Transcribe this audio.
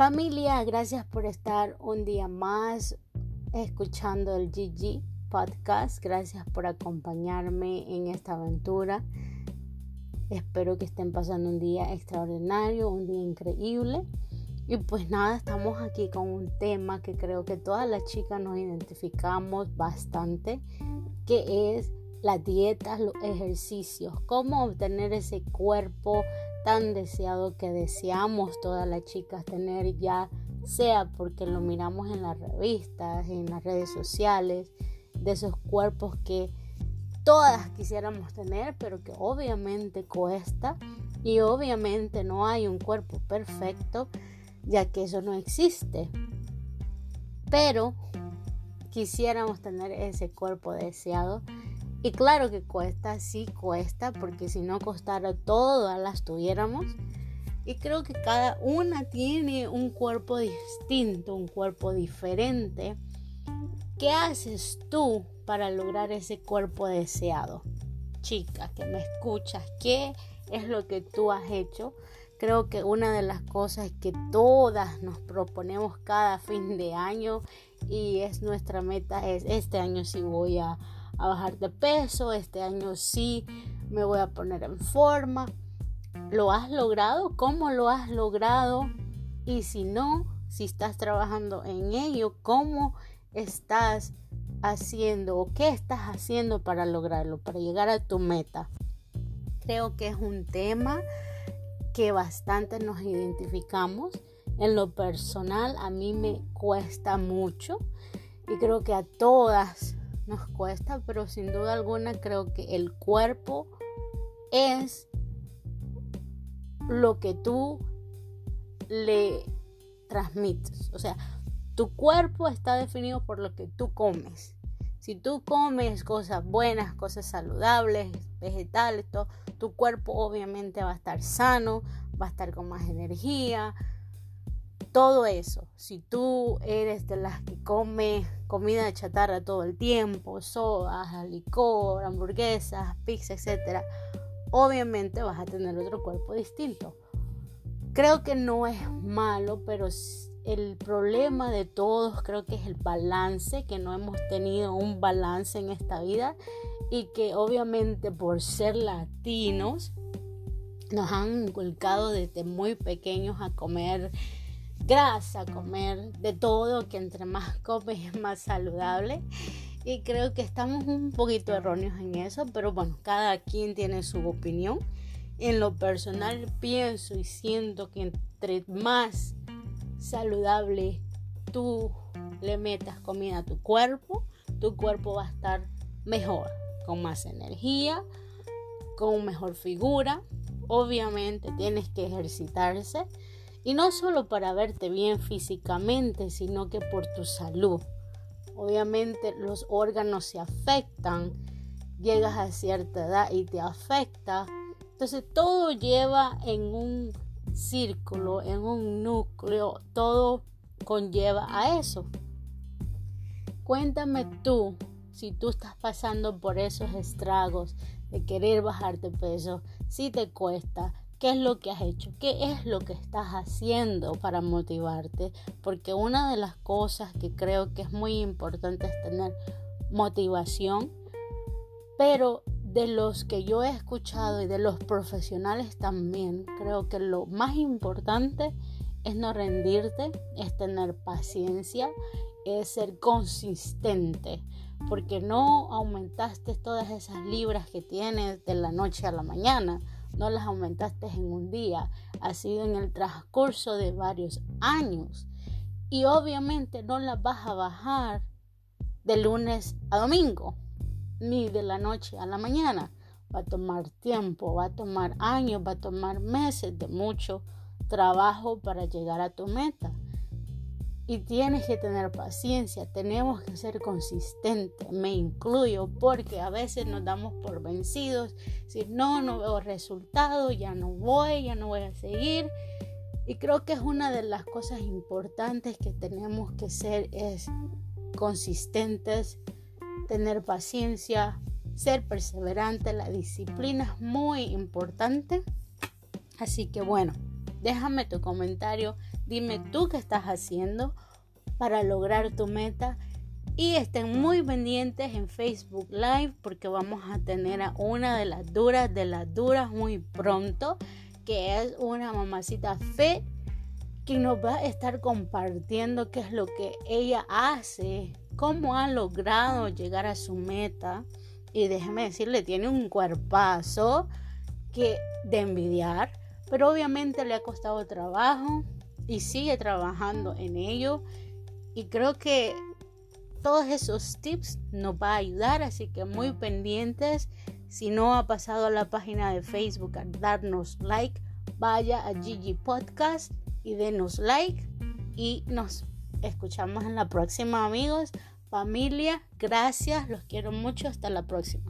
Familia, gracias por estar un día más escuchando el GG Podcast. Gracias por acompañarme en esta aventura. Espero que estén pasando un día extraordinario, un día increíble. Y pues nada, estamos aquí con un tema que creo que todas las chicas nos identificamos bastante, que es la dieta, los ejercicios, cómo obtener ese cuerpo tan deseado que deseamos todas las chicas tener ya sea porque lo miramos en las revistas, en las redes sociales, de esos cuerpos que todas quisiéramos tener, pero que obviamente cuesta y obviamente no hay un cuerpo perfecto, ya que eso no existe. Pero quisiéramos tener ese cuerpo deseado y claro que cuesta, sí cuesta, porque si no costara todas las tuviéramos. Y creo que cada una tiene un cuerpo distinto, un cuerpo diferente. ¿Qué haces tú para lograr ese cuerpo deseado? Chica, que me escuchas, ¿qué es lo que tú has hecho? Creo que una de las cosas que todas nos proponemos cada fin de año y es nuestra meta es este año sí voy a a bajar de peso, este año sí me voy a poner en forma. ¿Lo has logrado? ¿Cómo lo has logrado? Y si no, si estás trabajando en ello, ¿cómo estás haciendo o qué estás haciendo para lograrlo, para llegar a tu meta? Creo que es un tema que bastante nos identificamos. En lo personal, a mí me cuesta mucho y creo que a todas nos cuesta, pero sin duda alguna creo que el cuerpo es lo que tú le transmites. O sea, tu cuerpo está definido por lo que tú comes. Si tú comes cosas buenas, cosas saludables, vegetales, todo, tu cuerpo obviamente va a estar sano, va a estar con más energía, todo eso. Si tú eres de las que come comida de chatarra todo el tiempo, sodas, licor, hamburguesas, pizza, etc., obviamente vas a tener otro cuerpo distinto. Creo que no es malo, pero el problema de todos creo que es el balance, que no hemos tenido un balance en esta vida y que obviamente por ser latinos nos han inculcado desde muy pequeños a comer grasa, comer de todo, que entre más comes es más saludable. Y creo que estamos un poquito erróneos en eso, pero bueno, cada quien tiene su opinión. En lo personal pienso y siento que entre más saludable tú le metas comida a tu cuerpo, tu cuerpo va a estar mejor, con más energía, con mejor figura. Obviamente tienes que ejercitarse y no solo para verte bien físicamente, sino que por tu salud. Obviamente los órganos se afectan, llegas a cierta edad y te afecta. Entonces todo lleva en un círculo, en un núcleo, todo conlleva a eso. Cuéntame tú si tú estás pasando por esos estragos de querer bajar de peso, si te cuesta, qué es lo que has hecho, qué es lo que estás haciendo para motivarte, porque una de las cosas que creo que es muy importante es tener motivación, pero de los que yo he escuchado y de los profesionales también, creo que lo más importante es no rendirte, es tener paciencia, es ser consistente, porque no aumentaste todas esas libras que tienes de la noche a la mañana no las aumentaste en un día, ha sido en el transcurso de varios años. Y obviamente no las vas a bajar de lunes a domingo, ni de la noche a la mañana. Va a tomar tiempo, va a tomar años, va a tomar meses de mucho trabajo para llegar a tu meta. Y tienes que tener paciencia, tenemos que ser consistentes, me incluyo, porque a veces nos damos por vencidos, si no, no veo resultados, ya no voy, ya no voy a seguir. Y creo que es una de las cosas importantes que tenemos que ser es consistentes, tener paciencia, ser perseverante, la disciplina es muy importante. Así que bueno, déjame tu comentario Dime tú qué estás haciendo para lograr tu meta. Y estén muy pendientes en Facebook Live porque vamos a tener a una de las duras de las duras muy pronto, que es una mamacita fe que nos va a estar compartiendo qué es lo que ella hace, cómo ha logrado llegar a su meta. Y déjeme decirle, tiene un cuerpazo que de envidiar, pero obviamente le ha costado trabajo y sigue trabajando en ello. Y creo que todos esos tips nos va a ayudar, así que muy pendientes. Si no ha pasado a la página de Facebook a darnos like, vaya a Gigi Podcast y denos like y nos escuchamos en la próxima amigos. Familia, gracias, los quiero mucho, hasta la próxima.